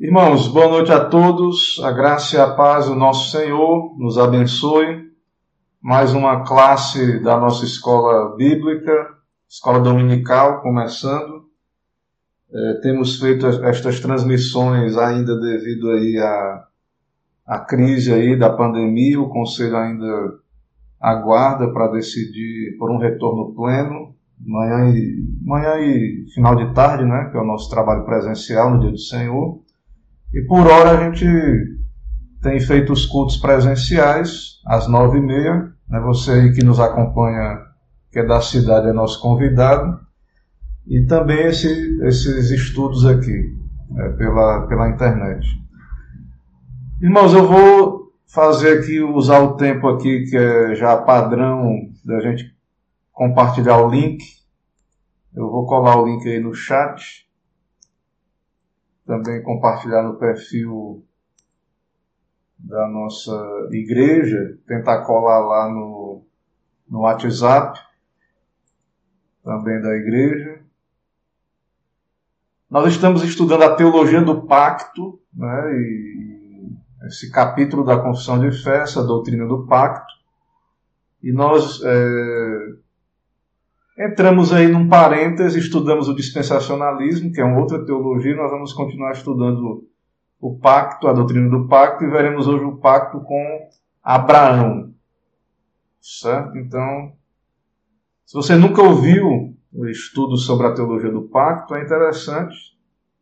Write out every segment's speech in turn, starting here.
Irmãos, boa noite a todos. A graça e a paz do nosso Senhor nos abençoe. Mais uma classe da nossa escola bíblica, escola dominical, começando. É, temos feito estas transmissões ainda devido aí à, crise aí da pandemia. O conselho ainda aguarda para decidir por um retorno pleno, manhã e, manhã e final de tarde, né, que é o nosso trabalho presencial no dia do Senhor. E por hora a gente tem feito os cultos presenciais às nove e meia. Né? Você aí que nos acompanha, que é da cidade, é nosso convidado. E também esse, esses estudos aqui, né? pela, pela internet. Irmãos, eu vou fazer aqui, usar o tempo aqui que é já padrão da gente compartilhar o link. Eu vou colar o link aí no chat também compartilhar no perfil da nossa igreja, tentar colar lá no, no WhatsApp também da igreja. Nós estamos estudando a teologia do pacto, né, e esse capítulo da confissão de fé, essa doutrina do pacto, e nós é, Entramos aí num parêntese, estudamos o dispensacionalismo, que é uma outra teologia, nós vamos continuar estudando o pacto, a doutrina do pacto, e veremos hoje o pacto com Abraão. Certo? Então, se você nunca ouviu o estudo sobre a teologia do pacto, é interessante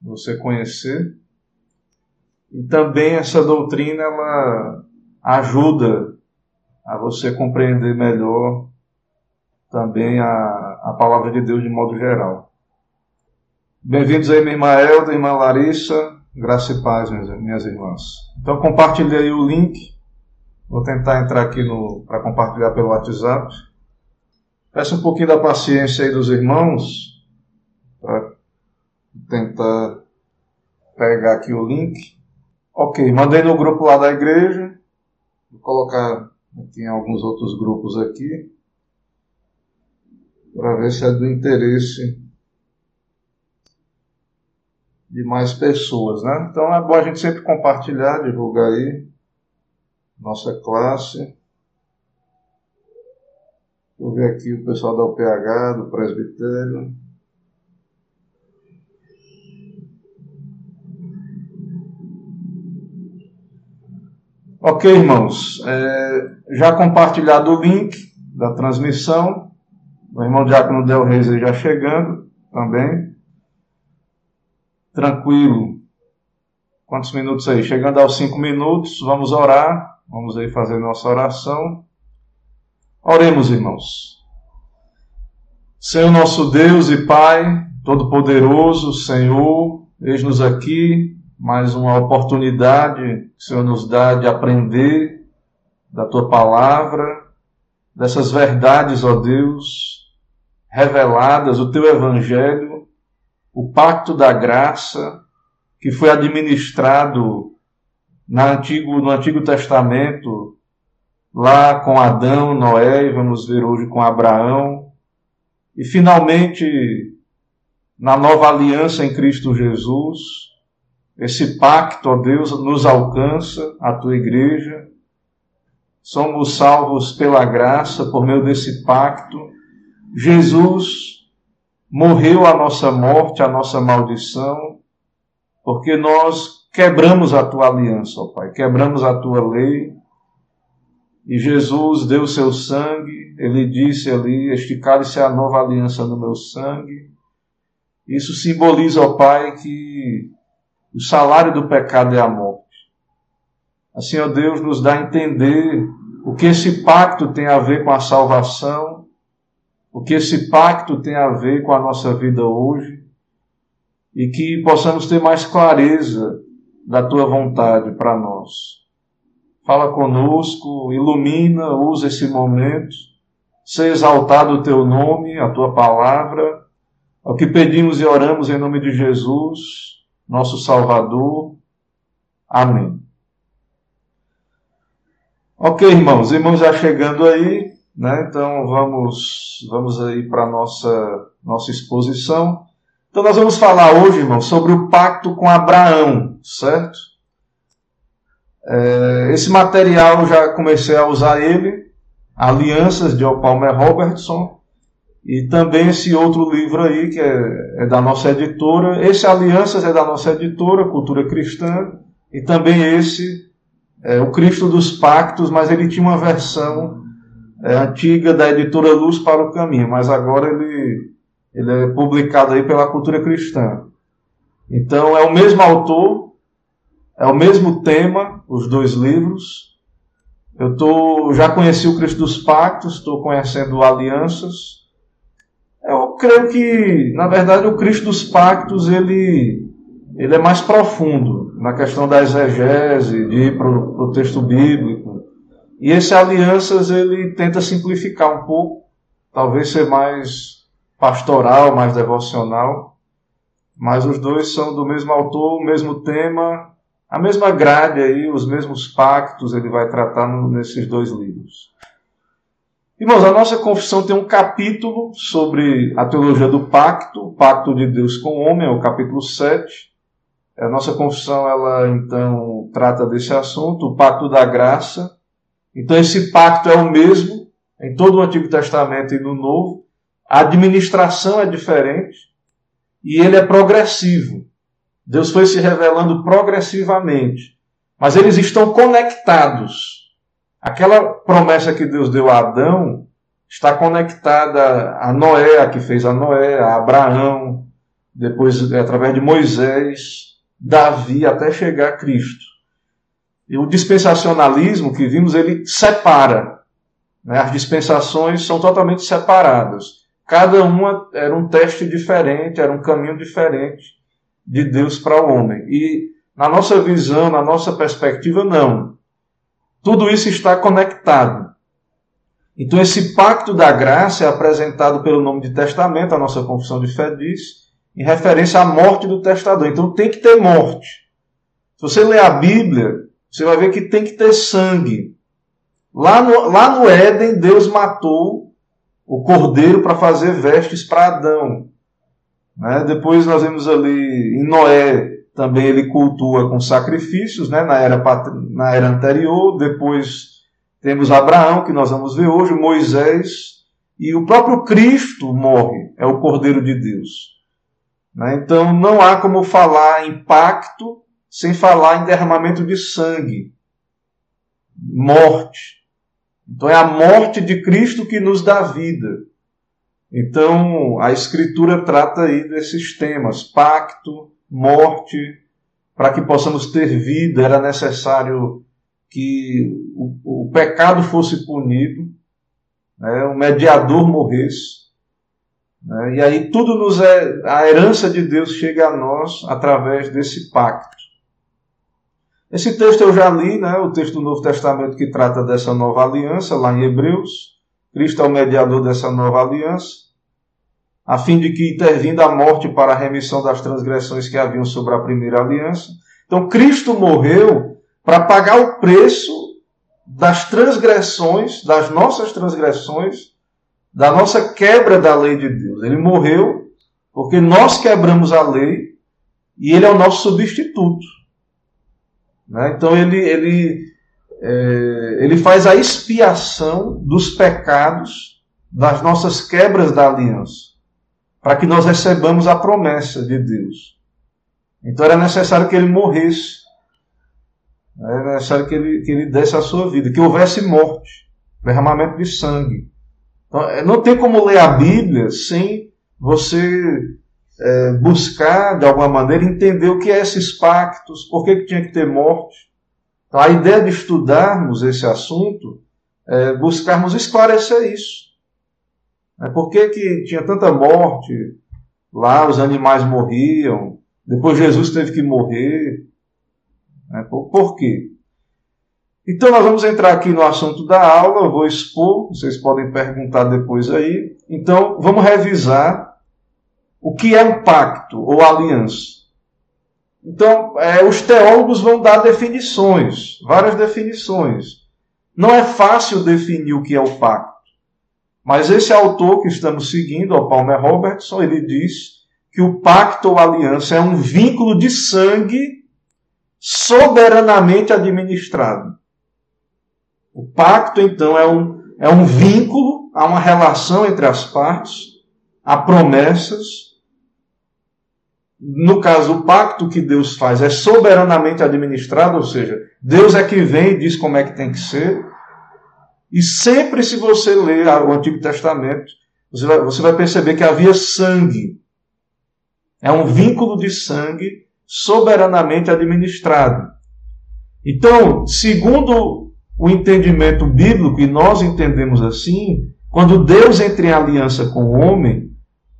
você conhecer. E também essa doutrina ela ajuda a você compreender melhor também a, a palavra de Deus de modo geral. Bem-vindos aí, minha irmã Elda, irmã Larissa, graça e paz, minhas, minhas irmãs. Então compartilhei aí o link, vou tentar entrar aqui para compartilhar pelo WhatsApp. Peço um pouquinho da paciência aí dos irmãos, para tentar pegar aqui o link. Ok, mandei no grupo lá da igreja, vou colocar aqui em alguns outros grupos aqui para ver se é do interesse de mais pessoas, né? Então é bom a gente sempre compartilhar, divulgar aí nossa classe. Deixa eu ver aqui o pessoal da UPH, do presbitério. Ok, irmãos, é, já compartilhado o link da transmissão. O irmão Diácono Del Reis já chegando também. Tranquilo. Quantos minutos aí? Chegando aos cinco minutos, vamos orar. Vamos aí fazer nossa oração. Oremos, irmãos. Senhor nosso Deus e Pai, Todo-Poderoso, Senhor, eis-nos aqui, mais uma oportunidade que o Senhor nos dá de aprender da Tua palavra, dessas verdades, ó Deus, reveladas, o teu evangelho, o pacto da graça que foi administrado no Antigo, no Antigo Testamento, lá com Adão, Noé, e vamos ver hoje com Abraão, e finalmente na nova aliança em Cristo Jesus, esse pacto, ó Deus, nos alcança, a tua igreja. Somos salvos pela graça, por meio desse pacto, Jesus morreu a nossa morte, a nossa maldição, porque nós quebramos a tua aliança, ó Pai, quebramos a tua lei. E Jesus deu seu sangue, ele disse ali: Este cálice é a nova aliança no meu sangue. Isso simboliza, ó Pai, que o salário do pecado é a morte. Assim, ó Deus, nos dá a entender o que esse pacto tem a ver com a salvação o que esse pacto tem a ver com a nossa vida hoje e que possamos ter mais clareza da tua vontade para nós. Fala conosco, ilumina, usa esse momento, seja exaltado o teu nome, a tua palavra, é o que pedimos e oramos em nome de Jesus, nosso Salvador. Amém. Ok, irmãos, irmãos já chegando aí, né? Então vamos, vamos aí para a nossa, nossa exposição. Então nós vamos falar hoje, irmão, sobre o pacto com Abraão, certo? É, esse material eu já comecei a usar ele, Alianças de Palmer Robertson, e também esse outro livro aí, que é, é, da nossa editora. Esse Alianças é da nossa editora, Cultura Cristã, e também esse, é, O Cristo dos Pactos, mas ele tinha uma versão é, antiga da editora Luz para o Caminho, mas agora ele, ele é publicado aí pela Cultura Cristã. Então é o mesmo autor, é o mesmo tema, os dois livros. Eu tô, já conheci o Cristo dos Pactos, estou conhecendo Alianças eu creio que, na verdade, o Cristo dos Pactos ele, ele é mais profundo na questão da exegese, de ir para o texto bíblico. E esse Alianças ele tenta simplificar um pouco, talvez ser mais pastoral, mais devocional. Mas os dois são do mesmo autor, o mesmo tema, a mesma grade aí, os mesmos pactos ele vai tratar nesses dois livros. Irmãos, a nossa confissão tem um capítulo sobre a teologia do pacto, o pacto de Deus com o homem, é o capítulo 7. A nossa confissão, ela então trata desse assunto, o pacto da graça. Então esse pacto é o mesmo em todo o Antigo Testamento e no Novo. A administração é diferente e ele é progressivo. Deus foi se revelando progressivamente, mas eles estão conectados. Aquela promessa que Deus deu a Adão está conectada a Noé, a que fez a Noé, a Abraão, depois através de Moisés, Davi, até chegar a Cristo. E o dispensacionalismo que vimos, ele separa. Né? As dispensações são totalmente separadas. Cada uma era um teste diferente, era um caminho diferente de Deus para o homem. E na nossa visão, na nossa perspectiva, não. Tudo isso está conectado. Então, esse pacto da graça é apresentado pelo nome de testamento, a nossa confissão de fé diz, em referência à morte do testador. Então, tem que ter morte. Se você ler a Bíblia, você vai ver que tem que ter sangue. Lá no, lá no Éden, Deus matou o cordeiro para fazer vestes para Adão. Né? Depois nós vemos ali em Noé, também ele cultua com sacrifícios, né, na, era, na era anterior. Depois temos Abraão, que nós vamos ver hoje, Moisés, e o próprio Cristo morre, é o Cordeiro de Deus. Né? Então não há como falar em pacto sem falar em derramamento de sangue, morte. Então é a morte de Cristo que nos dá vida. Então a Escritura trata aí desses temas: pacto, morte, para que possamos ter vida, era necessário que o, o pecado fosse punido, né, o mediador morresse. Né, e aí tudo nos é, a herança de Deus chega a nós através desse pacto. Esse texto eu já li, né, o texto do Novo Testamento que trata dessa nova aliança, lá em Hebreus. Cristo é o mediador dessa nova aliança a fim de que intervindo a morte para a remissão das transgressões que haviam sobre a primeira aliança. Então Cristo morreu para pagar o preço das transgressões, das nossas transgressões, da nossa quebra da lei de Deus. Ele morreu porque nós quebramos a lei e ele é o nosso substituto. Né? Então ele, ele, é, ele faz a expiação dos pecados das nossas quebras da aliança para que nós recebamos a promessa de Deus. Então era necessário que ele morresse. Era necessário que ele, que ele desse a sua vida, que houvesse morte, derramamento de sangue. Então, é, não tem como ler a Bíblia sem você é, buscar, de alguma maneira, entender o que é esses pactos, por que, que tinha que ter morte. Então, a ideia de estudarmos esse assunto é buscarmos esclarecer isso. Né? Por que, que tinha tanta morte? Lá os animais morriam, depois Jesus teve que morrer. Né? Por, por quê? Então nós vamos entrar aqui no assunto da aula, eu vou expor, vocês podem perguntar depois aí. Então vamos revisar o que é um pacto ou aliança. Então, é, os teólogos vão dar definições, várias definições. Não é fácil definir o que é o pacto. Mas esse autor que estamos seguindo, o Palmer Robertson, ele diz que o pacto ou aliança é um vínculo de sangue soberanamente administrado. O pacto, então, é um, é um vínculo, há uma relação entre as partes, há promessas. No caso, o pacto que Deus faz é soberanamente administrado, ou seja, Deus é que vem e diz como é que tem que ser. E sempre, se você ler o Antigo Testamento, você vai, você vai perceber que havia sangue. É um vínculo de sangue soberanamente administrado. Então, segundo o entendimento bíblico, e nós entendemos assim, quando Deus entra em aliança com o homem,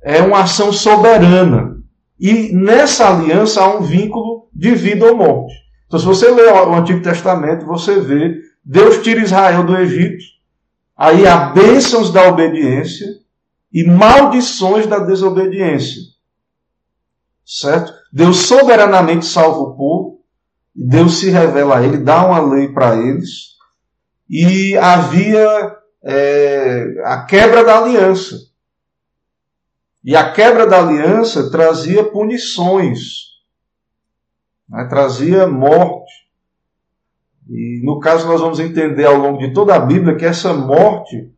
é uma ação soberana. E nessa aliança há um vínculo de vida ou morte. Então, se você ler o Antigo Testamento, você vê Deus tira Israel do Egito, aí há bênçãos da obediência e maldições da desobediência. Certo? Deus soberanamente salva o povo, Deus se revela a ele, dá uma lei para eles, e havia é, a quebra da aliança. E a quebra da aliança trazia punições, né? trazia morte. E no caso, nós vamos entender ao longo de toda a Bíblia que essa morte,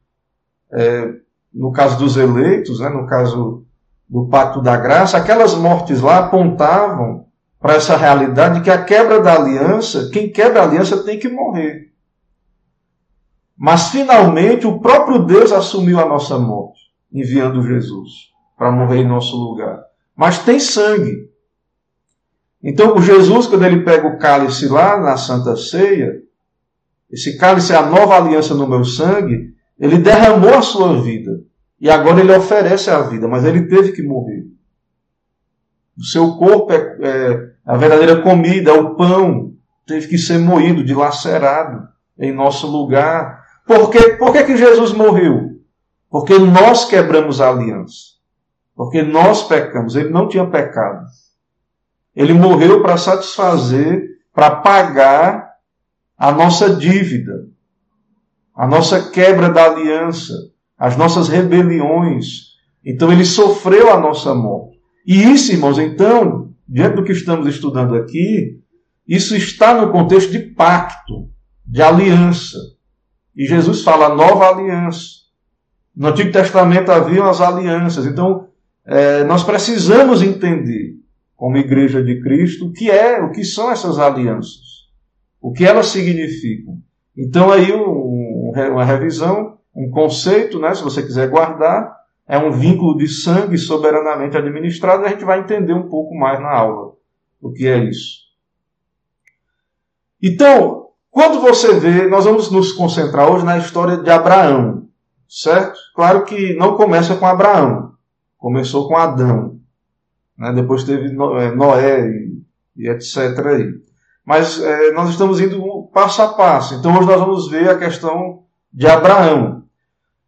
é, no caso dos eleitos, né, no caso do Pacto da Graça, aquelas mortes lá apontavam para essa realidade que a quebra da aliança, quem quebra a aliança tem que morrer. Mas finalmente o próprio Deus assumiu a nossa morte, enviando Jesus para morrer em nosso lugar. Mas tem sangue. Então, o Jesus, quando ele pega o cálice lá na Santa Ceia, esse cálice é a nova aliança no meu sangue, ele derramou a sua vida. E agora ele oferece a vida, mas ele teve que morrer. O seu corpo é, é a verdadeira comida, é o pão, teve que ser moído, dilacerado em nosso lugar. Por, quê? Por que, que Jesus morreu? Porque nós quebramos a aliança. Porque nós pecamos. Ele não tinha pecado. Ele morreu para satisfazer, para pagar a nossa dívida, a nossa quebra da aliança, as nossas rebeliões. Então ele sofreu a nossa morte. E isso, irmãos, então, diante do que estamos estudando aqui, isso está no contexto de pacto, de aliança. E Jesus fala nova aliança. No Antigo Testamento haviam as alianças. Então, é, nós precisamos entender como igreja de Cristo, o que é, o que são essas alianças, o que elas significam. Então aí um, uma revisão, um conceito, né, se você quiser guardar, é um vínculo de sangue soberanamente administrado, a gente vai entender um pouco mais na aula o que é isso. Então, quando você vê, nós vamos nos concentrar hoje na história de Abraão, certo? Claro que não começa com Abraão, começou com Adão. Né? Depois teve é, Noé e, e etc. Aí. Mas é, nós estamos indo passo a passo. Então hoje nós vamos ver a questão de Abraão.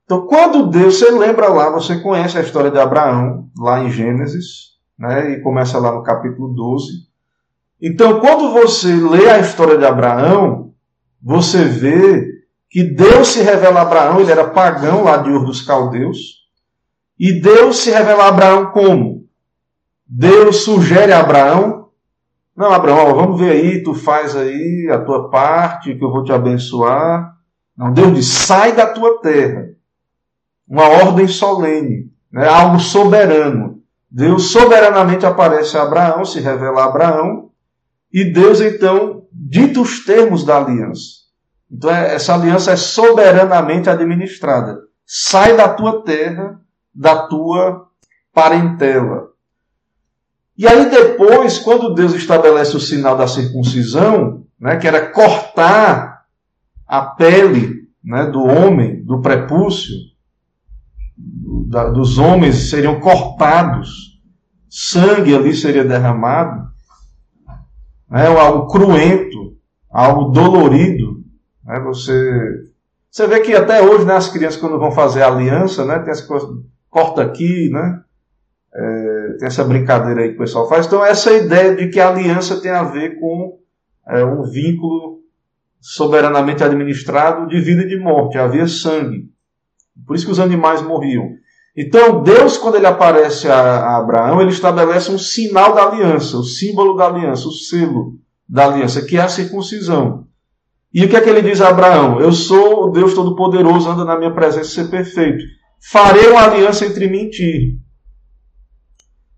Então, quando Deus, você lembra lá, você conhece a história de Abraão, lá em Gênesis, né? e começa lá no capítulo 12. Então, quando você lê a história de Abraão, você vê que Deus se revela a Abraão, ele era pagão lá de Ur dos Caldeus, e Deus se revela a Abraão como? Deus sugere a Abraão: Não, Abraão, vamos ver aí, tu faz aí a tua parte, que eu vou te abençoar. Não, Deus diz: sai da tua terra. Uma ordem solene, né? algo soberano. Deus soberanamente aparece a Abraão, se revela a Abraão, e Deus então dita os termos da aliança. Então é, essa aliança é soberanamente administrada. Sai da tua terra, da tua parentela. E aí depois, quando Deus estabelece o sinal da circuncisão, né, que era cortar a pele né, do homem, do prepúcio, da, dos homens seriam cortados, sangue ali seria derramado, né, algo cruento, algo dolorido. Né, você, você vê que até hoje né, as crianças quando vão fazer aliança, né, tem essa coisa, corta aqui, né, é, tem essa brincadeira aí que o pessoal faz. Então, essa ideia de que a aliança tem a ver com é, um vínculo soberanamente administrado de vida e de morte. Havia sangue. Por isso que os animais morriam. Então, Deus, quando ele aparece a, a, Abraão, ele estabelece um sinal da aliança, o símbolo da aliança, o selo da aliança, que é a circuncisão. E o que é que ele diz a Abraão? Eu sou o Deus Todo-Poderoso, anda na minha presença ser perfeito. Farei uma aliança entre mim e ti.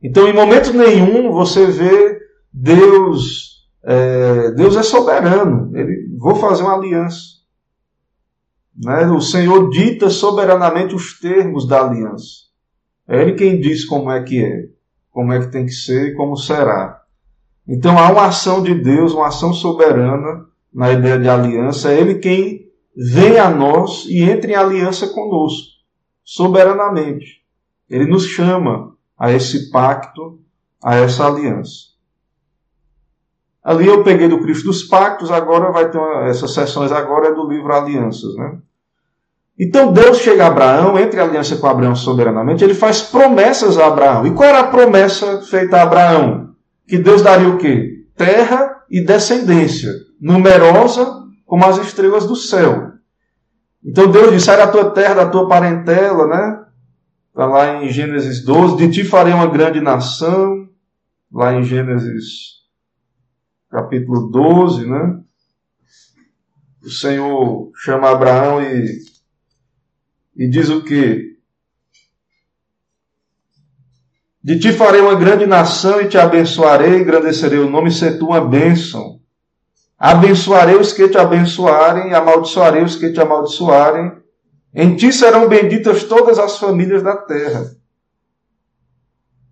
Então, em momento nenhum, você vê Deus, é, Deus é soberano. Ele, vou fazer uma aliança. Né? O Senhor dita soberanamente os termos da aliança. É Ele quem diz como é que é, como é que tem que ser e como será. Então há uma ação de Deus, uma ação soberana na ideia de aliança. É Ele quem vem a nós e entra em aliança conosco, soberanamente. Ele nos chama a esse pacto, a essa aliança. Ali eu peguei do Cristo dos Pactos, agora vai ter uma, essas sessões agora é do livro Alianças, né? Então Deus chega a Abraão, entre a aliança com Abraão soberanamente, ele faz promessas a Abraão. E qual era a promessa feita a Abraão? Que Deus daria o quê? Terra e descendência, numerosa como as estrelas do céu. Então Deus disse: sai da tua terra, da tua parentela, né? Está lá em Gênesis 12: de ti farei uma grande nação. Lá em Gênesis capítulo 12, né? O Senhor chama Abraão e, e diz o que? De ti farei uma grande nação e te abençoarei, engrandecerei o nome e ser uma bênção. Abençoarei os que te abençoarem, amaldiçoarei os que te amaldiçoarem. Em ti serão benditas todas as famílias da terra.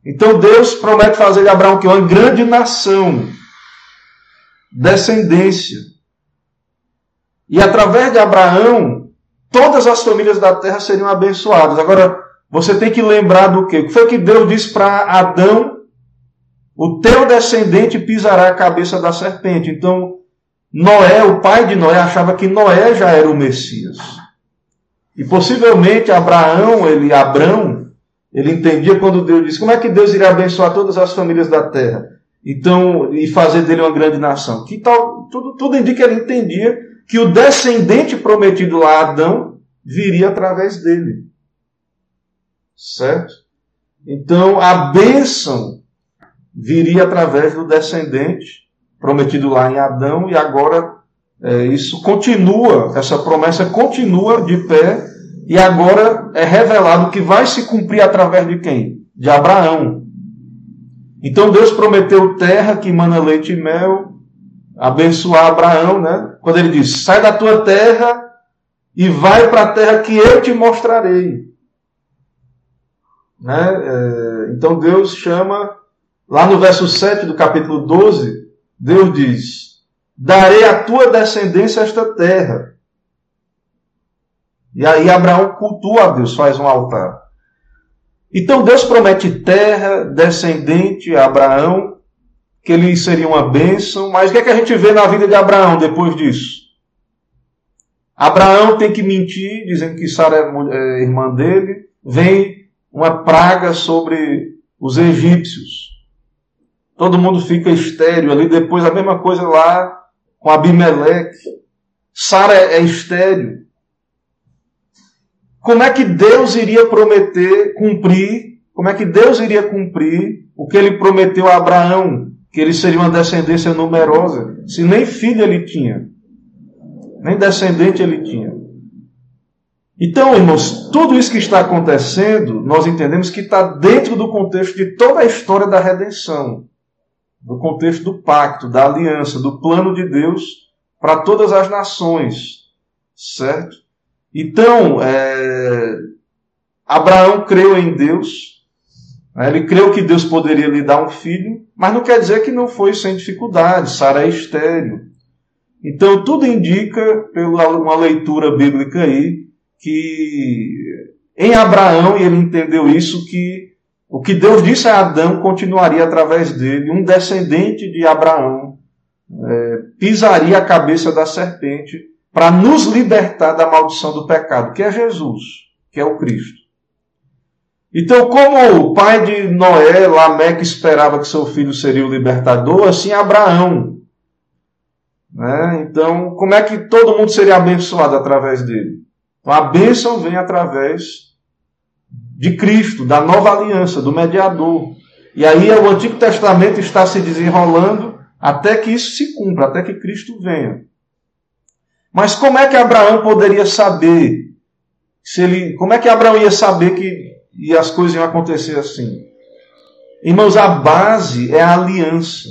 Então Deus promete fazer de Abraão que uma grande nação descendência. E através de Abraão, todas as famílias da terra seriam abençoadas. Agora, você tem que lembrar do quê? O que foi que Deus disse para Adão? O teu descendente pisará a cabeça da serpente. Então, Noé, o pai de Noé, achava que Noé já era o Messias. E possivelmente Abraão, ele, Abrão, ele entendia quando Deus disse: como é que Deus iria abençoar todas as famílias da terra? Então, e fazer dele uma grande nação. Que tal, tudo, tudo indica que ele entendia que o descendente prometido lá, Adão, viria através dele. Certo? Então, a bênção viria através do descendente prometido lá em Adão, e agora é, isso continua, essa promessa continua de pé, e agora é revelado que vai se cumprir através de quem? De Abraão. Então Deus prometeu terra que emana leite e mel, abençoar Abraão, né? Quando ele diz: sai da tua terra e vai para a terra que eu te mostrarei. Né? É, então Deus chama, lá no verso 7 do capítulo 12, Deus diz: Darei à tua descendência esta terra. E aí Abraão cultua a Deus, faz um altar. Então Deus promete terra, descendente a Abraão, que ele seria uma bênção, mas o que, é que a gente vê na vida de Abraão depois disso? Abraão tem que mentir, dizendo que Sara é, é irmã dele, vem uma praga sobre os egípcios. Todo mundo fica estéreo ali, depois a mesma coisa lá com Abimeleque. Sara é, é estéreo. Como é que Deus iria prometer, cumprir, como é que Deus iria cumprir o que ele prometeu a Abraão, que ele seria uma descendência numerosa, se nem filho ele tinha, nem descendente ele tinha. Então, irmãos, tudo isso que está acontecendo, nós entendemos que está dentro do contexto de toda a história da redenção, do contexto do pacto, da aliança, do plano de Deus para todas as nações, certo? Então, é, Abraão creu em Deus, né? ele creu que Deus poderia lhe dar um filho, mas não quer dizer que não foi sem dificuldade, Sara é estéreo. Então, tudo indica, pela uma leitura bíblica aí, que em Abraão, e ele entendeu isso, que o que Deus disse a Adão continuaria através dele, um descendente de Abraão é, pisaria a cabeça da serpente para nos libertar da maldição do pecado, que é Jesus, que é o Cristo. Então, como o pai de Noé, Lameque, esperava que seu filho seria o libertador, assim Abraão. Né? Então, como é que todo mundo seria abençoado através dele? Então, a bênção vem através de Cristo, da nova aliança, do mediador. E aí o Antigo Testamento está se desenrolando até que isso se cumpra, até que Cristo venha. Mas como é que Abraão poderia saber? Se ele, como é que Abraão ia saber que e as coisas iam acontecer assim? Irmãos, a base é a aliança.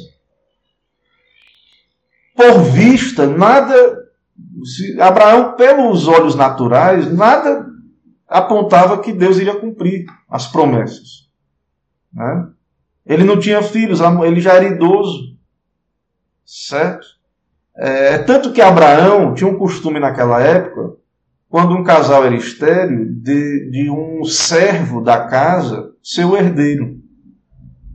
Por vista, nada. Abraão, pelos olhos naturais, nada apontava que Deus iria cumprir as promessas. Né? Ele não tinha filhos, ele já era idoso. Certo? É, tanto que Abraão tinha um costume naquela época, quando um casal era estéreo, de, de um servo da casa ser o herdeiro.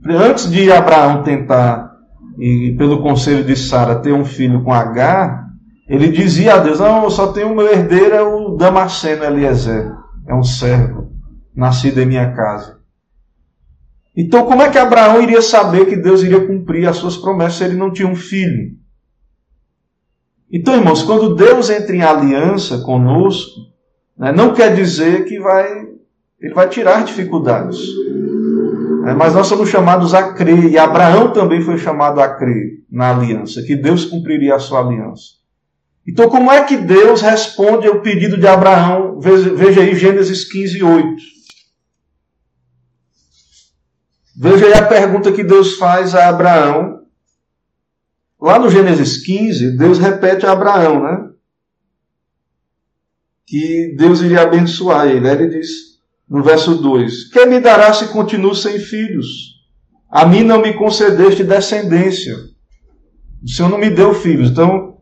Antes de Abraão tentar, e pelo conselho de Sara, ter um filho com H, ele dizia a Deus: Não, eu só tenho o meu herdeiro, é o Damasceno Eliezer. É um servo, nascido em minha casa. Então, como é que Abraão iria saber que Deus iria cumprir as suas promessas se ele não tinha um filho? Então, irmãos, quando Deus entra em aliança conosco, né, não quer dizer que vai, ele vai tirar dificuldades. Né, mas nós somos chamados a crer, e Abraão também foi chamado a crer na aliança, que Deus cumpriria a sua aliança. Então, como é que Deus responde ao pedido de Abraão? Veja aí Gênesis 15, 8. Veja aí a pergunta que Deus faz a Abraão Lá no Gênesis 15, Deus repete a Abraão, né? Que Deus iria abençoar ele. Ele diz no verso 2: Quem me dará se continuo sem filhos? A mim não me concedeste descendência. O Senhor não me deu filhos. Então,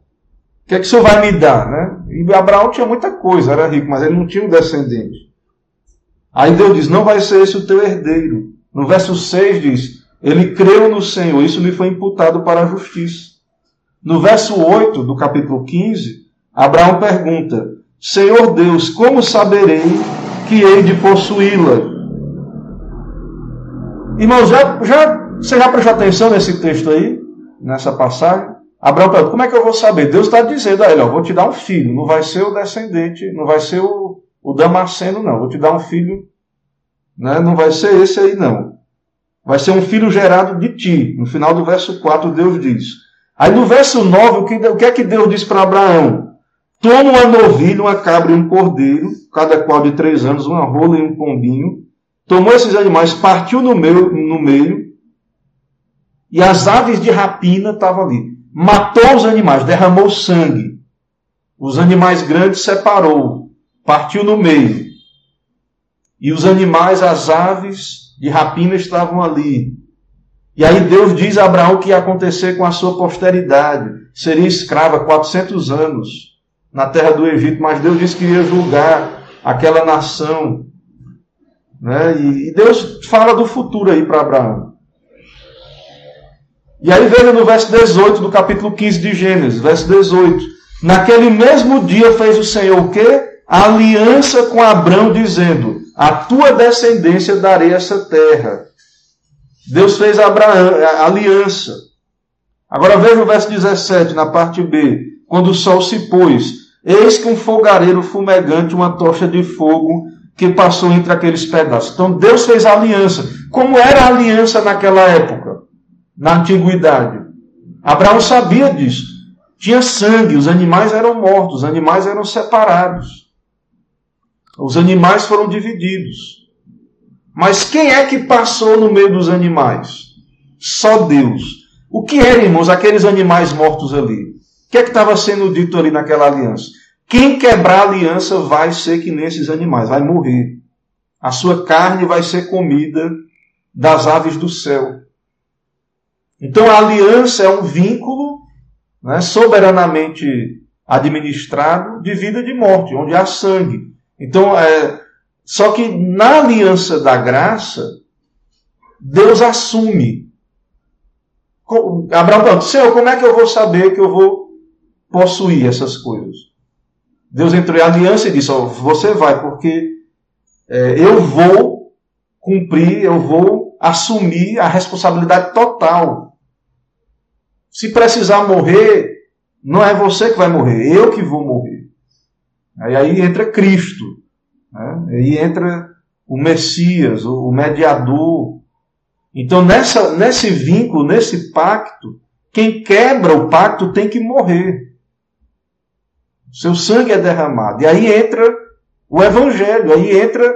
o que é que o Senhor vai me dar, né? E Abraão tinha muita coisa, era rico, mas ele não tinha um descendente. Aí Deus diz: Não vai ser esse o teu herdeiro. No verso 6 diz: ele creu no Senhor, isso lhe foi imputado para a justiça. No verso 8 do capítulo 15, Abraão pergunta: Senhor Deus, como saberei que hei de possuí-la? Irmãos, já, já, você já prestou atenção nesse texto aí? Nessa passagem? Abraão pergunta: Como é que eu vou saber? Deus está dizendo a ele: ó, Vou te dar um filho, não vai ser o descendente, não vai ser o, o Damasceno, não. Vou te dar um filho, né? não vai ser esse aí, não. Vai ser um filho gerado de ti. No final do verso 4, Deus diz. Aí no verso 9, o que, o que é que Deus diz para Abraão? Toma uma novilha, uma cabra e um cordeiro, cada qual de três anos, uma rola e um pombinho. Tomou esses animais, partiu no meio, no meio e as aves de rapina estavam ali. Matou os animais, derramou sangue. Os animais grandes separou, partiu no meio. E os animais, as aves, de rapina estavam ali. E aí Deus diz a Abraão que ia acontecer com a sua posteridade. Seria escrava 400 anos na terra do Egito, mas Deus disse que ia julgar aquela nação. Né? E Deus fala do futuro aí para Abraão. E aí veja no verso 18 do capítulo 15 de Gênesis, verso 18. Naquele mesmo dia fez o Senhor o quê? A aliança com Abraão, dizendo: a tua descendência darei essa terra. Deus fez a Abraão, a aliança. Agora veja o verso 17, na parte B. Quando o sol se pôs, eis que um fogareiro fumegante, uma tocha de fogo, que passou entre aqueles pedaços. Então Deus fez a aliança. Como era a aliança naquela época, na antiguidade? Abraão sabia disso. Tinha sangue, os animais eram mortos, os animais eram separados. Os animais foram divididos. Mas quem é que passou no meio dos animais? Só Deus. O que eram, irmãos, aqueles animais mortos ali? O que é que estava sendo dito ali naquela aliança? Quem quebrar a aliança vai ser que nesses animais, vai morrer. A sua carne vai ser comida das aves do céu. Então a aliança é um vínculo né, soberanamente administrado de vida e de morte, onde há sangue. Então, é, só que na aliança da graça, Deus assume. Abraão pergunta, Senhor, como é que eu vou saber que eu vou possuir essas coisas? Deus entrou em aliança e disse, oh, você vai, porque é, eu vou cumprir, eu vou assumir a responsabilidade total. Se precisar morrer, não é você que vai morrer, eu que vou morrer. Aí, aí entra Cristo. Né? Aí entra o Messias, o mediador. Então, nessa, nesse vínculo, nesse pacto, quem quebra o pacto tem que morrer. Seu sangue é derramado. E aí entra o Evangelho, aí entra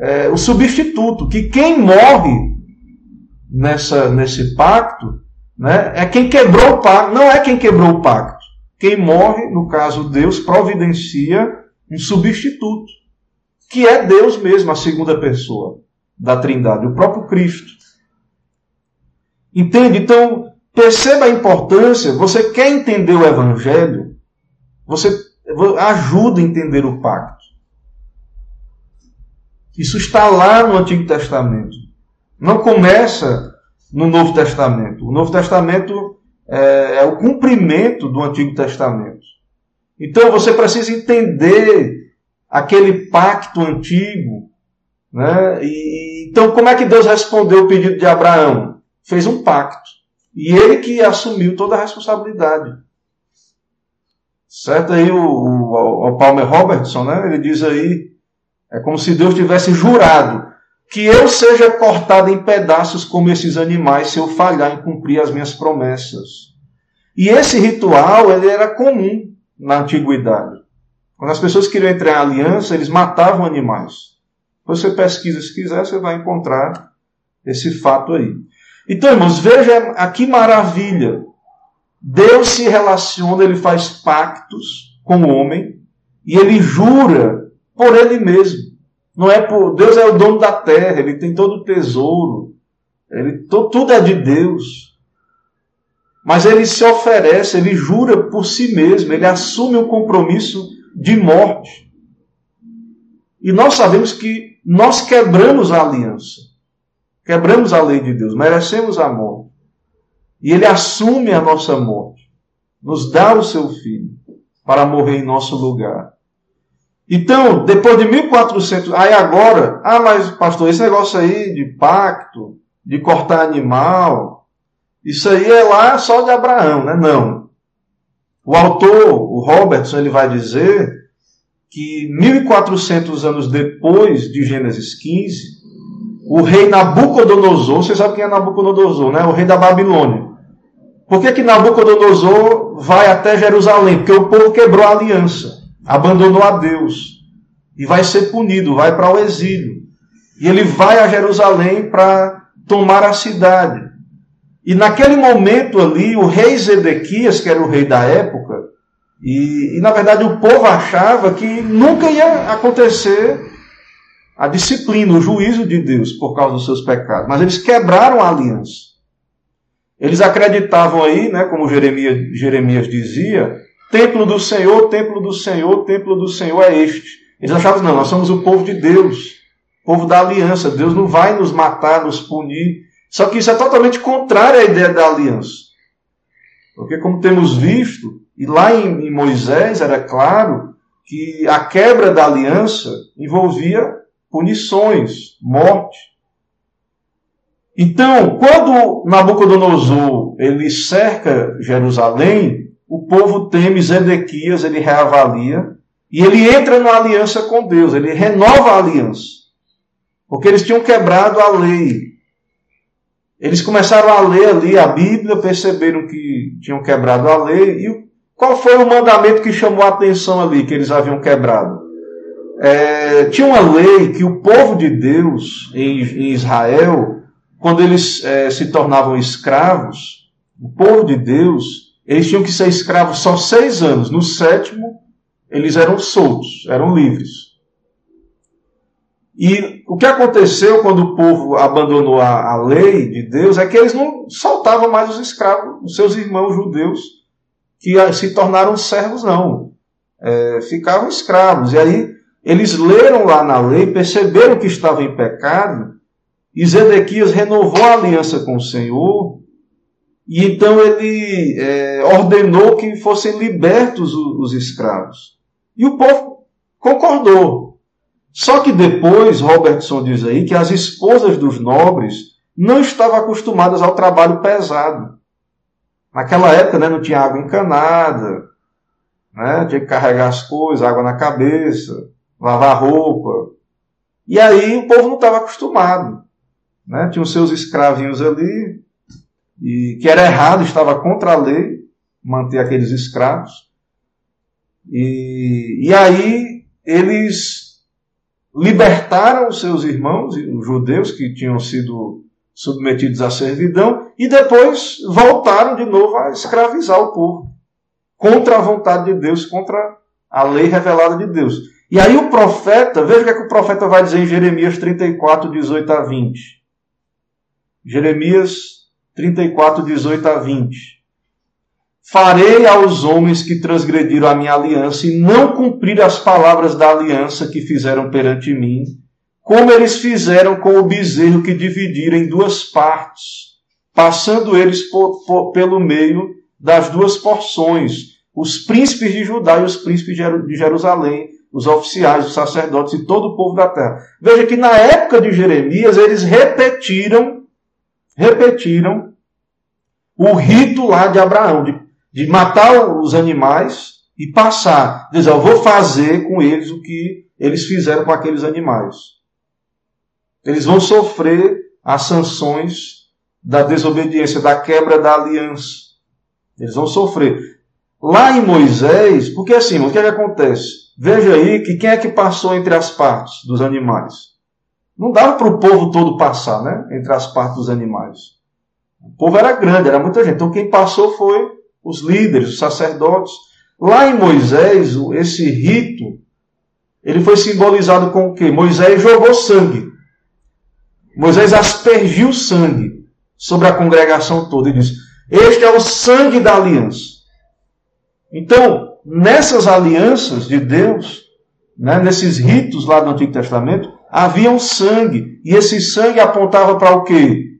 é, o substituto, que quem morre nessa, nesse pacto né, é quem quebrou o pacto, não é quem quebrou o pacto. Quem morre, no caso Deus, providencia um substituto, que é Deus mesmo, a segunda pessoa da Trindade, o próprio Cristo. Entende? Então, perceba a importância. Você quer entender o Evangelho? Você ajuda a entender o pacto. Isso está lá no Antigo Testamento. Não começa no Novo Testamento. O Novo Testamento é, é o cumprimento do Antigo Testamento. Então você precisa entender aquele pacto antigo. Né? E, então, como é que Deus respondeu o pedido de Abraão? Fez um pacto. E ele que assumiu toda a responsabilidade. Certo? Aí o, o, o Palmer Robertson, né? ele diz aí, é como se Deus tivesse jurado que eu seja cortado em pedaços como esses animais se eu falhar em cumprir as minhas promessas. E esse ritual ele era comum na antiguidade. Quando as pessoas queriam entrar em aliança, eles matavam animais. Você pesquisa, se quiser, você vai encontrar esse fato aí. Então, irmãos, veja aqui maravilha. Deus se relaciona, ele faz pactos com o homem e ele jura por ele mesmo. Não é por Deus é o dono da terra, ele tem todo o tesouro, ele tudo é de Deus. Mas ele se oferece, ele jura por si mesmo, ele assume um compromisso de morte. E nós sabemos que nós quebramos a aliança, quebramos a lei de Deus, merecemos a morte. E ele assume a nossa morte, nos dá o seu filho para morrer em nosso lugar. Então, depois de 1400, aí agora, ah, mas pastor, esse negócio aí de pacto, de cortar animal, isso aí é lá só de Abraão, né? Não. O autor, o Robertson, ele vai dizer que 1400 anos depois de Gênesis 15, o rei Nabucodonosor, você sabe quem é Nabucodonosor, né? O rei da Babilônia. Por que que Nabucodonosor vai até Jerusalém? Porque o povo quebrou a aliança abandonou a Deus e vai ser punido, vai para o exílio. E ele vai a Jerusalém para tomar a cidade. E naquele momento ali, o rei Zedequias, que era o rei da época, e, e na verdade o povo achava que nunca ia acontecer a disciplina, o juízo de Deus por causa dos seus pecados. Mas eles quebraram a aliança. Eles acreditavam aí, né, como Jeremias, Jeremias dizia, Templo do Senhor, templo do Senhor, templo do Senhor é este. Eles achavam, não, nós somos o povo de Deus, povo da aliança. Deus não vai nos matar, nos punir. Só que isso é totalmente contrário à ideia da aliança. Porque, como temos visto, e lá em, em Moisés era claro que a quebra da aliança envolvia punições, morte. Então, quando Nabucodonosor ele cerca Jerusalém, o povo teme Zedequias, ele reavalia, e ele entra na aliança com Deus, ele renova a aliança. Porque eles tinham quebrado a lei. Eles começaram a ler ali a Bíblia, perceberam que tinham quebrado a lei. E qual foi o mandamento que chamou a atenção ali, que eles haviam quebrado? É, tinha uma lei que o povo de Deus em, em Israel, quando eles é, se tornavam escravos, o povo de Deus eles tinham que ser escravos só seis anos. No sétimo, eles eram soltos, eram livres. E o que aconteceu quando o povo abandonou a, a lei de Deus é que eles não soltavam mais os escravos, os seus irmãos judeus, que se tornaram servos, não. É, ficavam escravos. E aí eles leram lá na lei, perceberam que estavam em pecado, e Zedequias renovou a aliança com o Senhor e então ele é, ordenou que fossem libertos os, os escravos. E o povo concordou. Só que depois, Robertson diz aí, que as esposas dos nobres não estavam acostumadas ao trabalho pesado. Naquela época né, não tinha água encanada, né, tinha que carregar as coisas, água na cabeça, lavar roupa. E aí o povo não estava acostumado. Né? Tinha os seus escravinhos ali, e que era errado, estava contra a lei manter aqueles escravos. E, e aí eles libertaram os seus irmãos, os judeus que tinham sido submetidos à servidão, e depois voltaram de novo a escravizar o povo, contra a vontade de Deus, contra a lei revelada de Deus. E aí o profeta, veja o que, é que o profeta vai dizer em Jeremias 34, 18 a 20. Jeremias 34, 18 a 20. Farei aos homens que transgrediram a minha aliança e não cumpriram as palavras da aliança que fizeram perante mim, como eles fizeram com o bezerro que dividiram em duas partes, passando eles por, por, pelo meio das duas porções, os príncipes de Judá e os príncipes de Jerusalém, os oficiais, os sacerdotes e todo o povo da terra. Veja que na época de Jeremias eles repetiram, repetiram o rito lá de Abraão, de, de matar os animais e passar. Dizer, eu vou fazer com eles o que eles fizeram com aqueles animais. Eles vão sofrer as sanções da desobediência, da quebra da aliança. Eles vão sofrer. Lá em Moisés, porque assim, o que, é que acontece? Veja aí que quem é que passou entre as partes dos animais? Não dava para o povo todo passar, né? Entre as partes dos animais. O povo era grande, era muita gente. Então quem passou foi os líderes, os sacerdotes. Lá em Moisés, esse rito, ele foi simbolizado com o quê? Moisés jogou sangue. Moisés aspergiu sangue sobre a congregação toda e disse: Este é o sangue da aliança. Então, nessas alianças de Deus, né, nesses ritos lá do Antigo Testamento, havia um sangue. E esse sangue apontava para o quê?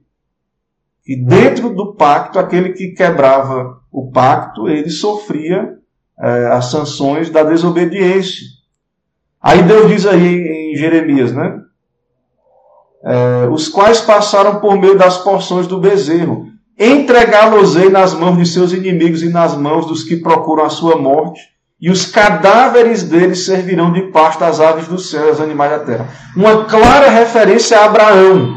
E dentro do pacto, aquele que quebrava o pacto, ele sofria é, as sanções da desobediência. Aí Deus diz aí em Jeremias, né? É, os quais passaram por meio das porções do bezerro entregá-los-ei nas mãos de seus inimigos e nas mãos dos que procuram a sua morte, e os cadáveres deles servirão de pasto às aves do céu e aos animais da terra. Uma clara referência a Abraão,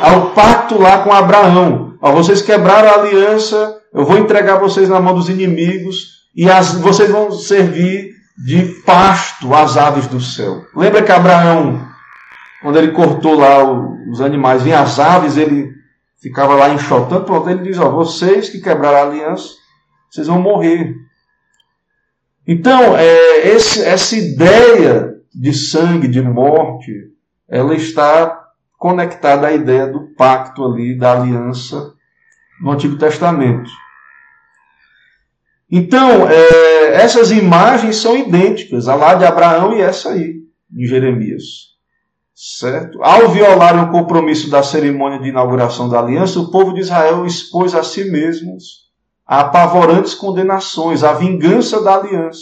ao pacto lá com Abraão. Vocês quebraram a aliança, eu vou entregar vocês na mão dos inimigos, e as, vocês vão servir de pasto às aves do céu. Lembra que Abraão, quando ele cortou lá os animais, vinha as aves, ele ficava lá enxotando, pronto, ele diz, ó, vocês que quebraram a aliança, vocês vão morrer. Então, é, esse, essa ideia de sangue, de morte, ela está conectada à ideia do pacto ali, da aliança no Antigo Testamento. Então, é, essas imagens são idênticas, a lá de Abraão e essa aí, de Jeremias. Certo? Ao violarem o compromisso da cerimônia de inauguração da aliança, o povo de Israel expôs a si mesmos a apavorantes condenações, a vingança da aliança.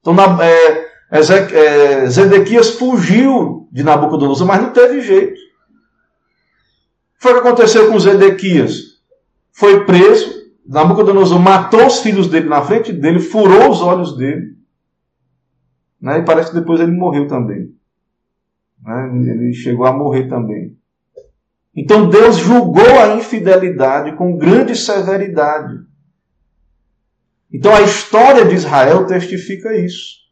Então, na, é, é, Zedequias fugiu de Nabucodonosor, mas não teve jeito. O que aconteceu com Zedequias. Foi preso, Nabucodonosor matou os filhos dele na frente dele, furou os olhos dele. Né, e parece que depois ele morreu também. Né? Ele chegou a morrer também. Então Deus julgou a infidelidade com grande severidade. Então a história de Israel testifica isso.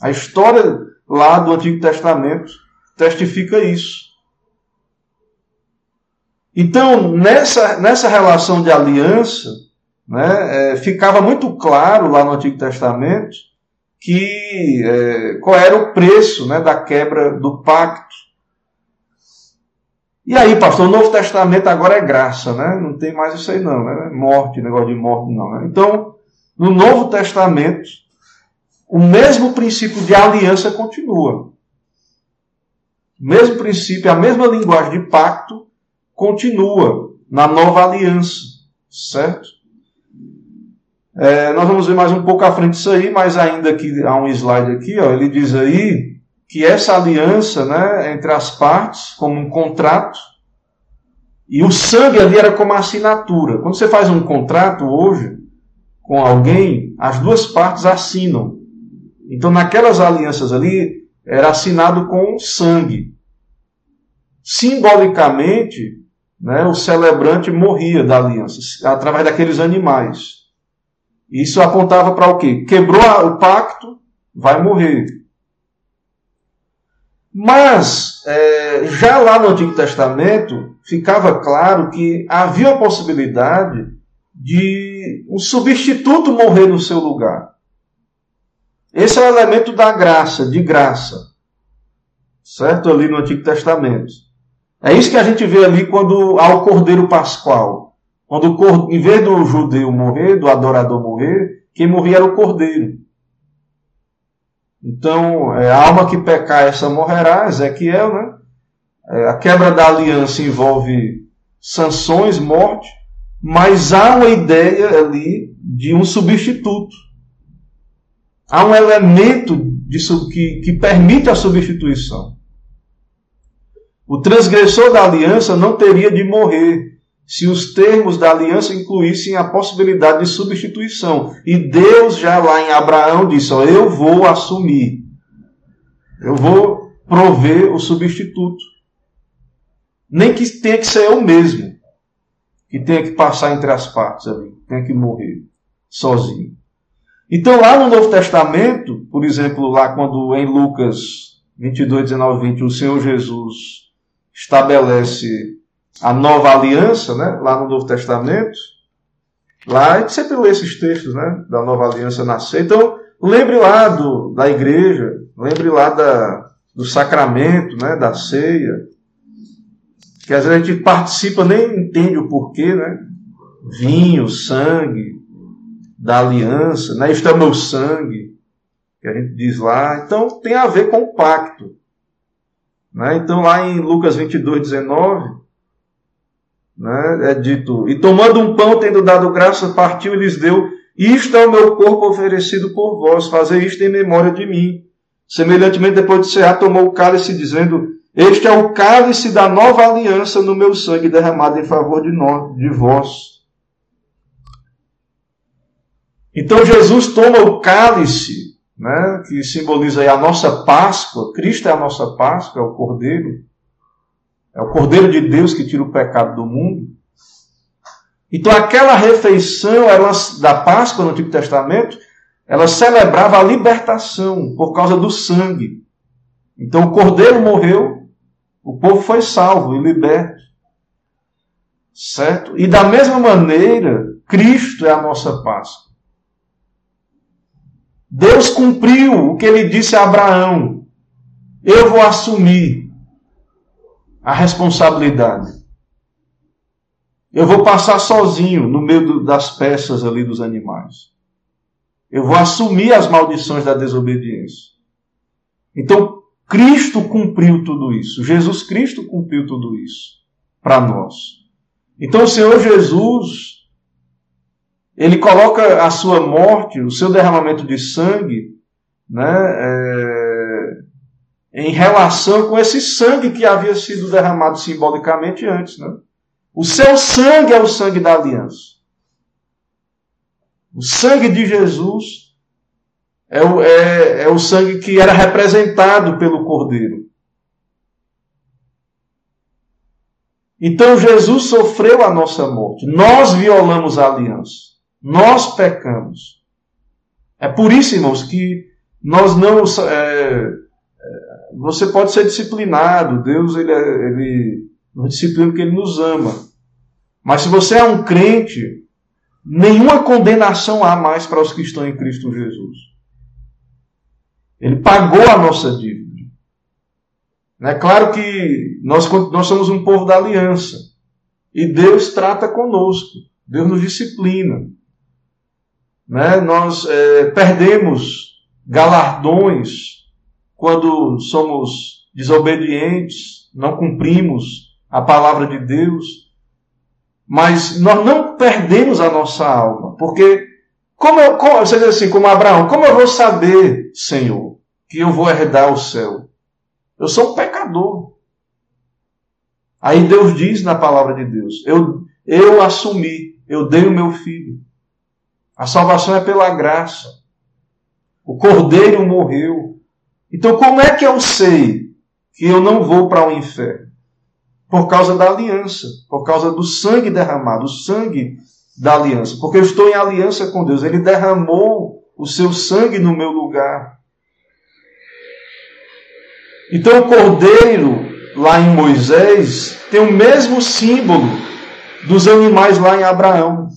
A história lá do Antigo Testamento testifica isso. Então, nessa, nessa relação de aliança, né, é, ficava muito claro lá no Antigo Testamento que é, qual era o preço né, da quebra do pacto. E aí, pastor, o Novo Testamento agora é graça, né? Não tem mais isso aí não, né? Morte, negócio de morte não. Né? Então, no Novo Testamento, o mesmo princípio de aliança continua. O mesmo princípio, a mesma linguagem de pacto continua na nova aliança, certo? É, nós vamos ver mais um pouco à frente isso aí, mas ainda que há um slide aqui, ó, ele diz aí que essa aliança né, entre as partes, como um contrato, e o sangue ali era como assinatura. Quando você faz um contrato hoje com alguém, as duas partes assinam. Então, naquelas alianças ali, era assinado com sangue. Simbolicamente, né, o celebrante morria da aliança, através daqueles animais. Isso apontava para o quê? Quebrou o pacto, vai morrer. Mas, é, já lá no Antigo Testamento, ficava claro que havia a possibilidade de um substituto morrer no seu lugar. Esse é o elemento da graça, de graça. Certo? Ali no Antigo Testamento. É isso que a gente vê ali quando há o Cordeiro Pascual. Quando, em vez do judeu morrer, do adorador morrer, quem morria era o Cordeiro. Então, é, a alma que pecar, essa morrerá, Ezequiel, né? É, a quebra da aliança envolve sanções, morte, mas há uma ideia ali de um substituto. Há um elemento que, que permite a substituição. O transgressor da aliança não teria de morrer se os termos da aliança incluíssem a possibilidade de substituição. E Deus já lá em Abraão disse: ó, Eu vou assumir, eu vou prover o substituto. Nem que tenha que ser eu mesmo, que tenha que passar entre as partes ali, tenha que morrer sozinho. Então, lá no Novo Testamento, por exemplo, lá quando em Lucas 22, 19, 20, o Senhor Jesus estabelece a nova aliança, né, lá no Novo Testamento, lá a gente sempre lê esses textos, né, da nova aliança nascer. Então, lembre lá do, da igreja, lembre lá da, do sacramento, né, da ceia, que às vezes a gente participa, nem entende o porquê, né, vinho, sangue, da aliança, né, isto é meu sangue, que a gente diz lá. Então, tem a ver com o pacto. Né? Então, lá em Lucas 22, 19, né, é dito: E tomando um pão, tendo dado graça, partiu e lhes deu: Isto é o meu corpo oferecido por vós, fazer isto em memória de mim. Semelhantemente, depois de cear, tomou o cálice, dizendo: Este é o cálice da nova aliança no meu sangue derramado em favor de, nós, de vós. Então Jesus toma o cálice né, que simboliza a nossa Páscoa. Cristo é a nossa Páscoa, é o Cordeiro. É o Cordeiro de Deus que tira o pecado do mundo. Então, aquela refeição era da Páscoa no Antigo Testamento, ela celebrava a libertação por causa do sangue. Então, o Cordeiro morreu, o povo foi salvo e liberto. Certo? E da mesma maneira, Cristo é a nossa Páscoa. Deus cumpriu o que ele disse a Abraão. Eu vou assumir a responsabilidade. Eu vou passar sozinho no meio das peças ali dos animais. Eu vou assumir as maldições da desobediência. Então, Cristo cumpriu tudo isso. Jesus Cristo cumpriu tudo isso para nós. Então, o Senhor Jesus ele coloca a sua morte, o seu derramamento de sangue, né, é, em relação com esse sangue que havia sido derramado simbolicamente antes. Né? O seu sangue é o sangue da aliança. O sangue de Jesus é o, é, é o sangue que era representado pelo Cordeiro. Então Jesus sofreu a nossa morte. Nós violamos a aliança. Nós pecamos. É por isso, irmãos, que nós não. É, você pode ser disciplinado, Deus ele, é, ele nos disciplina porque Ele nos ama. Mas se você é um crente, nenhuma condenação há mais para os que estão em Cristo Jesus. Ele pagou a nossa dívida. É claro que nós, nós somos um povo da aliança. E Deus trata conosco. Deus nos disciplina né? nós é, perdemos galardões quando somos desobedientes, não cumprimos a palavra de Deus, mas nós não perdemos a nossa alma, porque como, eu, como você diz assim, como Abraão, como eu vou saber, Senhor, que eu vou herdar o céu? Eu sou um pecador. Aí Deus diz na palavra de Deus: eu, eu assumi, eu dei o meu filho. A salvação é pela graça. O cordeiro morreu Então, como é que eu sei que eu não vou para o inferno? Por causa da aliança, por causa do sangue derramado, o sangue da aliança. Porque eu estou em aliança com Deus. Ele derramou o seu sangue no meu lugar. Então, o cordeiro, lá em Moisés, tem o mesmo símbolo dos animais lá em Abraão.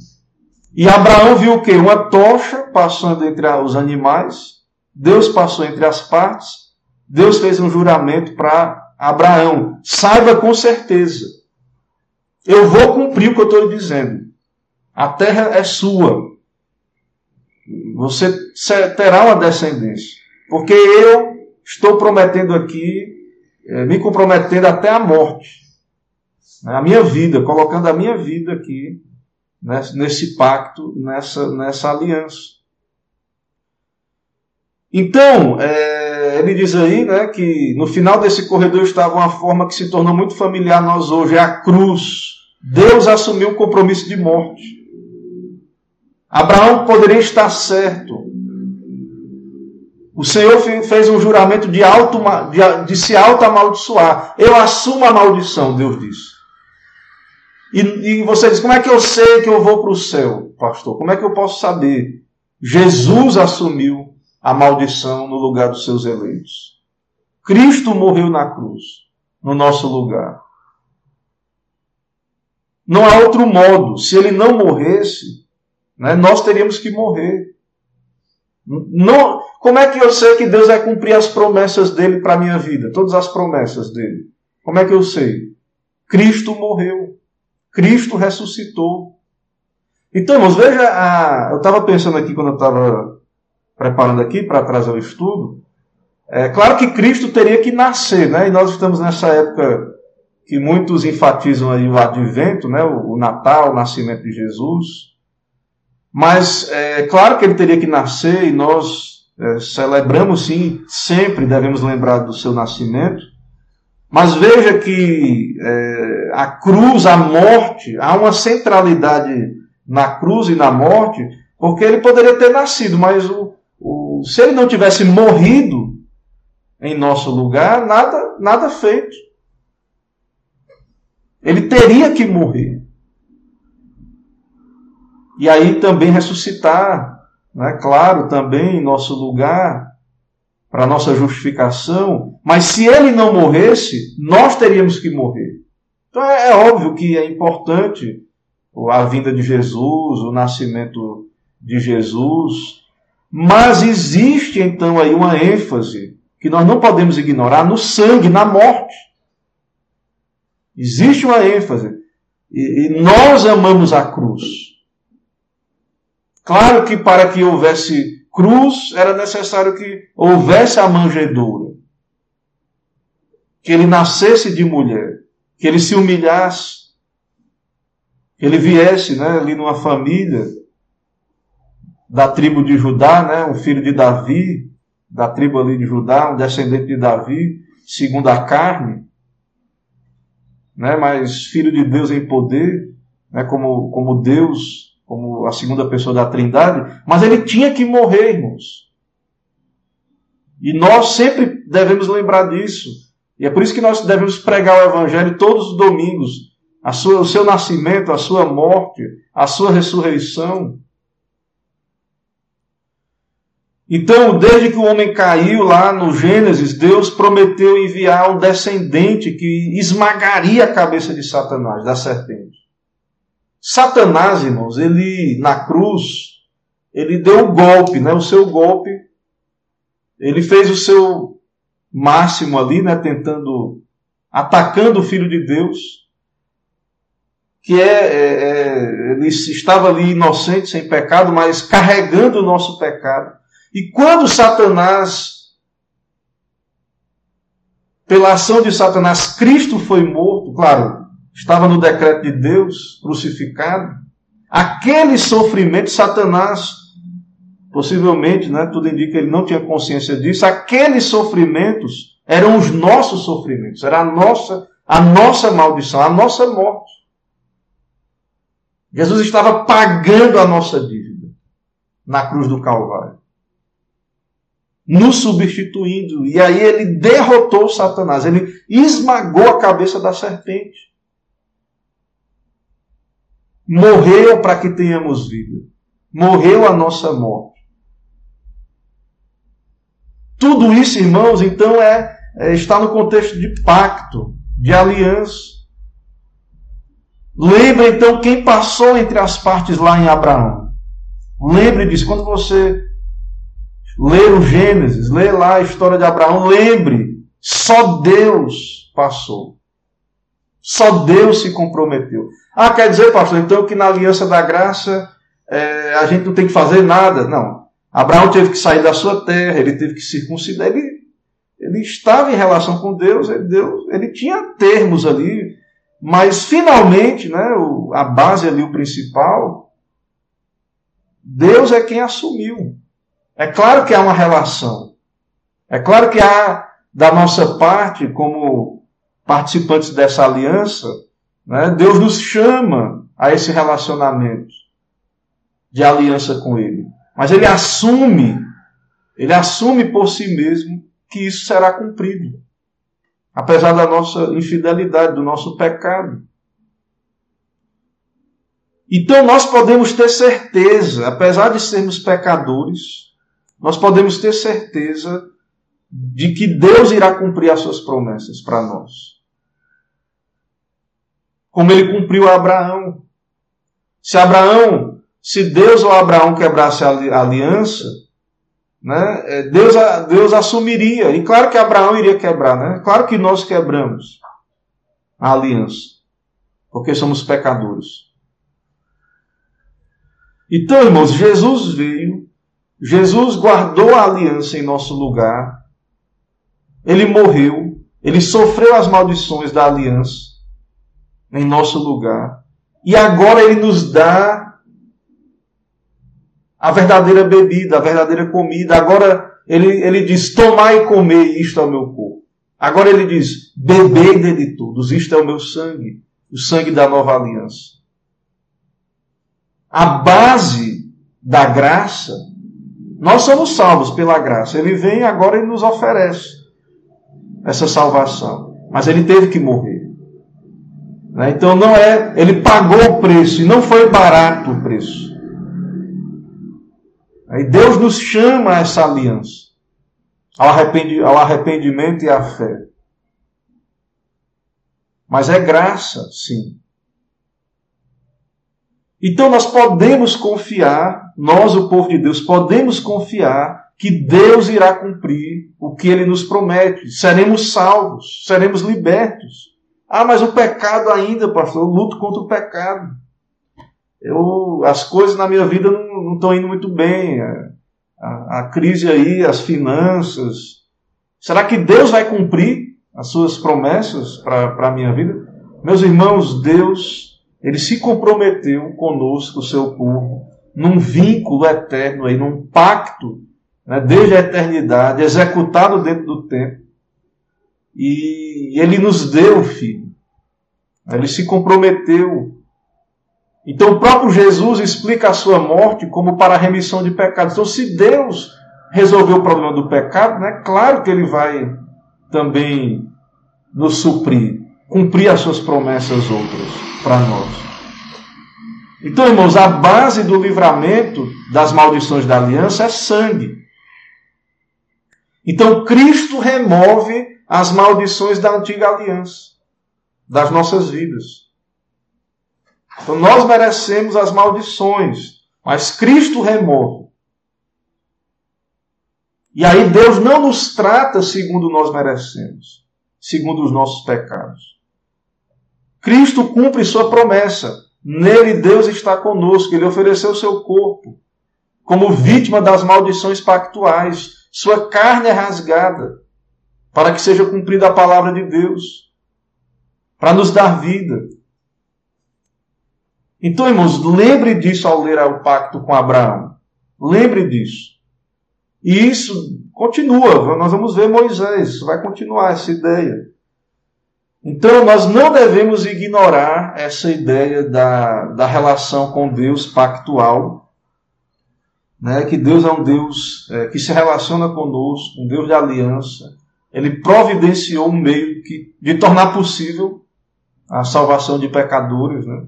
E Abraão viu o quê? Uma tocha passando entre os animais. Deus passou entre as partes. Deus fez um juramento para Abraão. Saiba com certeza. Eu vou cumprir o que eu estou lhe dizendo. A terra é sua. Você terá uma descendência. Porque eu estou prometendo aqui, é, me comprometendo até a morte. Né? A minha vida, colocando a minha vida aqui nesse pacto, nessa, nessa aliança. Então, é, ele diz aí né, que no final desse corredor estava uma forma que se tornou muito familiar a nós hoje, é a cruz. Deus assumiu o compromisso de morte. Abraão poderia estar certo. O Senhor fez um juramento de, auto, de, de se auto-amaldiçoar. Eu assumo a maldição, Deus disse. E, e você diz: como é que eu sei que eu vou para o céu, pastor? Como é que eu posso saber? Jesus assumiu a maldição no lugar dos seus eleitos. Cristo morreu na cruz, no nosso lugar. Não há outro modo. Se ele não morresse, né, nós teríamos que morrer. Não, como é que eu sei que Deus vai cumprir as promessas dele para a minha vida? Todas as promessas dele. Como é que eu sei? Cristo morreu. Cristo ressuscitou. Então, irmãos, veja, a... eu estava pensando aqui quando eu estava preparando aqui para trazer o estudo. É claro que Cristo teria que nascer, né? E nós estamos nessa época que muitos enfatizam aí o advento, né? O, Natal, o nascimento de Jesus. Mas é claro que ele teria que nascer e nós é, celebramos sim, sempre devemos lembrar do seu nascimento. Mas veja que é, a cruz, a morte, há uma centralidade na cruz e na morte, porque ele poderia ter nascido, mas o, o, se ele não tivesse morrido em nosso lugar, nada, nada feito. Ele teria que morrer. E aí também ressuscitar, né? claro, também em nosso lugar, para nossa justificação, mas se ele não morresse, nós teríamos que morrer. Então é, é óbvio que é importante a vinda de Jesus, o nascimento de Jesus, mas existe então aí uma ênfase que nós não podemos ignorar no sangue, na morte. Existe uma ênfase. E, nós amamos a cruz. Claro que para que houvesse cruz, era necessário que houvesse a manjedoura. Que ele nascesse de mulher. Que ele se humilhasse. Que ele viesse né, ali numa família da tribo de Judá, né, um filho de Davi, da tribo ali de Judá, um descendente de Davi, segundo a carne, né, mas filho de Deus em poder, né, como, como Deus como a segunda pessoa da Trindade, mas ele tinha que morrer, irmãos. E nós sempre devemos lembrar disso. E é por isso que nós devemos pregar o Evangelho todos os domingos. Sua, o seu nascimento, a sua morte, a sua ressurreição. Então, desde que o homem caiu lá no Gênesis, Deus prometeu enviar um descendente que esmagaria a cabeça de Satanás, da serpente. Satanás, irmãos, ele na cruz, ele deu o golpe, né? O seu golpe. Ele fez o seu máximo ali, né? Tentando, atacando o Filho de Deus. Que é, é, é ele estava ali inocente, sem pecado, mas carregando o nosso pecado. E quando Satanás, pela ação de Satanás, Cristo foi morto, claro, estava no decreto de Deus, crucificado. Aquele sofrimento, Satanás, possivelmente, né, tudo indica que ele não tinha consciência disso, aqueles sofrimentos eram os nossos sofrimentos, era a nossa, a nossa maldição, a nossa morte. Jesus estava pagando a nossa dívida na cruz do Calvário. Nos substituindo. E aí ele derrotou Satanás, ele esmagou a cabeça da serpente. Morreu para que tenhamos vida. Morreu a nossa morte. Tudo isso, irmãos, então é, é está no contexto de pacto, de aliança. Lembra então quem passou entre as partes lá em Abraão. Lembre disso. Quando você ler o Gênesis, ler lá a história de Abraão, lembre, só Deus passou. Só Deus se comprometeu. Ah, quer dizer, pastor, então que na aliança da graça é, a gente não tem que fazer nada. Não. Abraão teve que sair da sua terra, ele teve que circuncidar, ele, ele estava em relação com Deus, ele, Deus, ele tinha termos ali, mas finalmente, né, o, a base ali, o principal, Deus é quem assumiu. É claro que há uma relação. É claro que há, da nossa parte, como participantes dessa aliança, né, Deus nos chama a esse relacionamento de aliança com Ele. Mas Ele assume, Ele assume por si mesmo que isso será cumprido. Apesar da nossa infidelidade, do nosso pecado. Então nós podemos ter certeza, apesar de sermos pecadores, nós podemos ter certeza de que Deus irá cumprir as suas promessas para nós. Como ele cumpriu a Abraão. Se Abraão, se Deus ou Abraão quebrasse a aliança, né, é, Deus, Deus assumiria. E claro que Abraão iria quebrar, né? Claro que nós quebramos a aliança, porque somos pecadores. Então, irmãos, Jesus veio Jesus guardou a aliança em nosso lugar. Ele morreu. Ele sofreu as maldições da aliança em nosso lugar. E agora ele nos dá a verdadeira bebida, a verdadeira comida. Agora ele, ele diz: Tomai e comei, isto é o meu corpo. Agora ele diz: Bebei dele todos, isto é o meu sangue, o sangue da nova aliança. A base da graça nós somos salvos pela graça. Ele vem agora e nos oferece essa salvação. Mas ele teve que morrer. Né? Então não é. Ele pagou o preço e não foi barato o preço. E Deus nos chama a essa aliança, ao arrependimento e à fé. Mas é graça, sim. Então nós podemos confiar, nós, o povo de Deus, podemos confiar que Deus irá cumprir o que ele nos promete. Seremos salvos, seremos libertos. Ah, mas o pecado ainda, pastor, eu luto contra o pecado. Eu, as coisas na minha vida não, estão indo muito bem. A, a crise aí, as finanças. Será que Deus vai cumprir as suas promessas para a minha vida? Meus irmãos, Deus ele se comprometeu conosco, o seu povo, num vínculo eterno, aí, num pacto, né, desde a eternidade, executado dentro do tempo. E ele nos deu o Filho. Ele se comprometeu. Então o próprio Jesus explica a sua morte como para a remissão de pecados. Então, se Deus resolveu o problema do pecado, né, claro que ele vai também nos suprir, cumprir as suas promessas outras para nós. Então, irmãos, a base do livramento das maldições da aliança é sangue. Então, Cristo remove as maldições da antiga aliança, das nossas vidas. Então, nós merecemos as maldições, mas Cristo remove. E aí Deus não nos trata segundo nós merecemos, segundo os nossos pecados. Cristo cumpre sua promessa. Nele Deus está conosco. Ele ofereceu seu corpo como vítima das maldições pactuais. Sua carne é rasgada para que seja cumprida a palavra de Deus, para nos dar vida. Então, irmãos, lembre disso ao ler o pacto com Abraão. Lembre disso. E isso continua. Nós vamos ver Moisés. Vai continuar essa ideia. Então, nós não devemos ignorar essa ideia da, da relação com Deus pactual. né, que Deus é um Deus é, que se relaciona conosco, um Deus de aliança. Ele providenciou um meio que, de tornar possível a salvação de pecadores, né?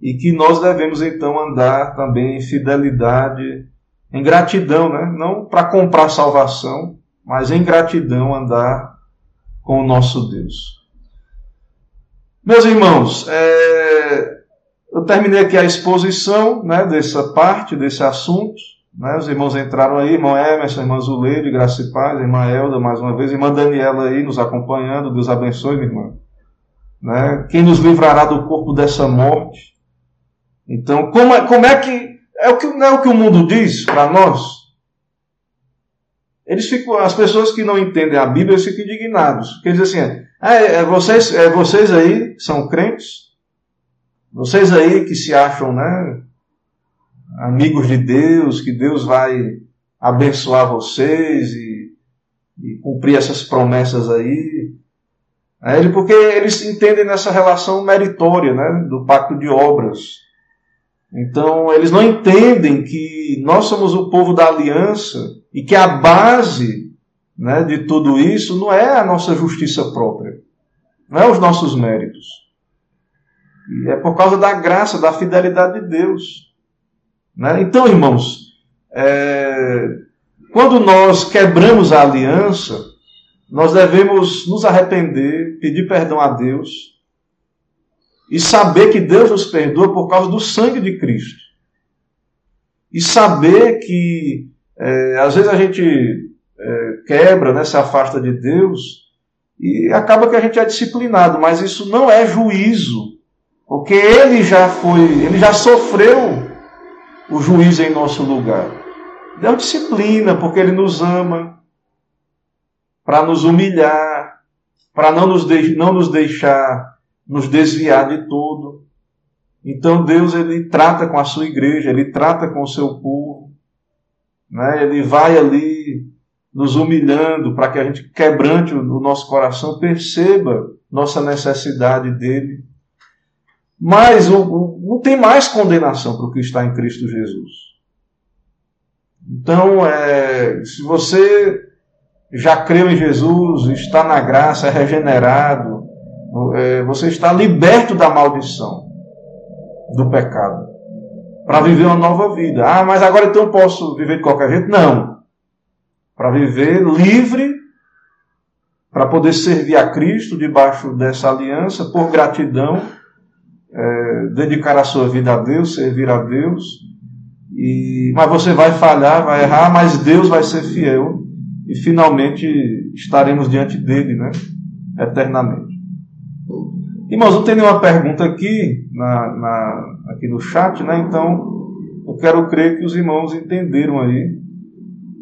E que nós devemos então andar também em fidelidade, em gratidão, né? Não para comprar salvação, mas em gratidão andar com o nosso Deus. Meus irmãos, é, eu terminei aqui a exposição né, dessa parte, desse assunto. Né, os irmãos entraram aí, irmão Emerson, irmã Zuleide, Graça e Paz, irmã Elda, mais uma vez, irmã Daniela aí nos acompanhando, Deus abençoe, minha irmã. Né, quem nos livrará do corpo dessa morte? Então, como é, como é que. É o que, não é o que o mundo diz para nós? Eles ficam, as pessoas que não entendem a Bíblia ficam indignados. Porque dizem assim: ah, é, é, vocês, é, vocês aí são crentes, vocês aí que se acham né, amigos de Deus, que Deus vai abençoar vocês e, e cumprir essas promessas aí. É, porque eles entendem nessa relação meritória né, do pacto de obras. Então, eles não entendem que nós somos o povo da aliança e que a base né, de tudo isso não é a nossa justiça própria, não é os nossos méritos. E é por causa da graça, da fidelidade de Deus. Né? Então, irmãos, é, quando nós quebramos a aliança, nós devemos nos arrepender, pedir perdão a Deus e saber que Deus nos perdoa por causa do sangue de Cristo. E saber que é, às vezes a gente é, quebra, né, se afasta de Deus e acaba que a gente é disciplinado, mas isso não é juízo, porque ele já foi, ele já sofreu o juízo em nosso lugar. Deus disciplina, porque ele nos ama, para nos humilhar, para não não nos deixar nos desviar de tudo. Então Deus ele trata com a sua igreja, ele trata com o seu povo, né? Ele vai ali nos humilhando para que a gente quebrante o nosso coração, perceba nossa necessidade dele. Mas não tem mais condenação para o que está em Cristo Jesus. Então, é, se você já creu em Jesus, está na graça, é regenerado, você está liberto da maldição do pecado para viver uma nova vida. Ah, mas agora então posso viver de qualquer jeito? Não. Para viver livre, para poder servir a Cristo debaixo dessa aliança, por gratidão, é, dedicar a sua vida a Deus, servir a Deus. E, mas você vai falhar, vai errar, mas Deus vai ser fiel e finalmente estaremos diante dele, né? Eternamente. Irmãos, não tem nenhuma pergunta aqui, na, na, aqui no chat, né? Então, eu quero crer que os irmãos entenderam aí.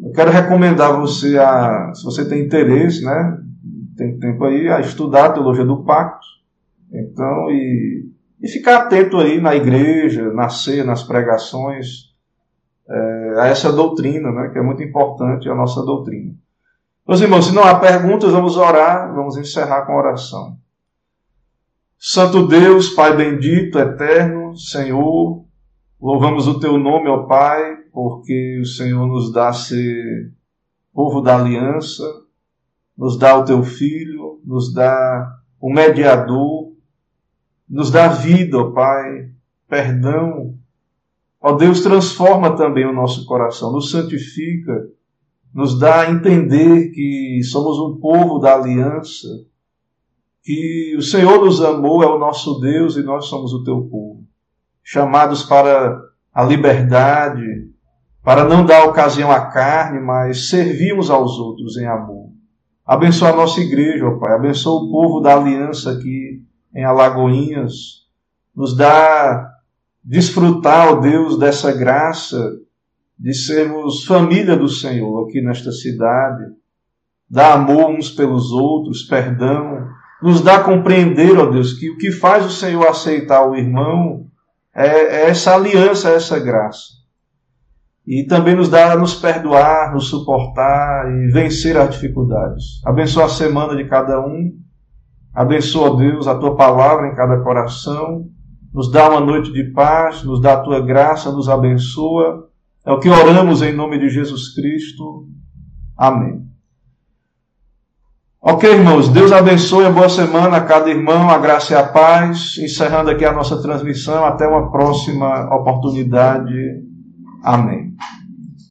Eu quero recomendar você a, se você tem interesse, né? Tem tempo aí, a estudar a teologia do pacto. Então, e, e ficar atento aí na igreja, na ceia, nas pregações, é, a essa doutrina, né? Que é muito importante, a nossa doutrina. Meus irmãos, se não há perguntas, vamos orar, vamos encerrar com a oração. Santo Deus, Pai bendito, eterno, Senhor, louvamos o teu nome, ó Pai, porque o Senhor nos dá ser povo da aliança, nos dá o teu filho, nos dá o mediador, nos dá vida, ó Pai, perdão. Ó Deus, transforma também o nosso coração, nos santifica, nos dá a entender que somos um povo da aliança que o Senhor nos amou, é o nosso Deus e nós somos o teu povo. Chamados para a liberdade, para não dar ocasião à carne, mas servirmos aos outros em amor. Abençoa a nossa igreja, ó Pai. Abençoa o povo da aliança aqui em Alagoinhas. Nos dá desfrutar, ó Deus, dessa graça de sermos família do Senhor aqui nesta cidade. Dá amor uns pelos outros, perdão, nos dá a compreender, ó Deus, que o que faz o Senhor aceitar o irmão é, é essa aliança, é essa graça. E também nos dá a nos perdoar, nos suportar e vencer as dificuldades. Abençoa a semana de cada um. Abençoa, Deus, a tua palavra em cada coração. Nos dá uma noite de paz, nos dá a tua graça, nos abençoa É o que oramos em nome de Jesus Cristo. Amém. Ok, irmãos, Deus abençoe boa semana a cada irmão, a graça e a paz. Encerrando aqui a nossa transmissão, até uma próxima oportunidade. Amém.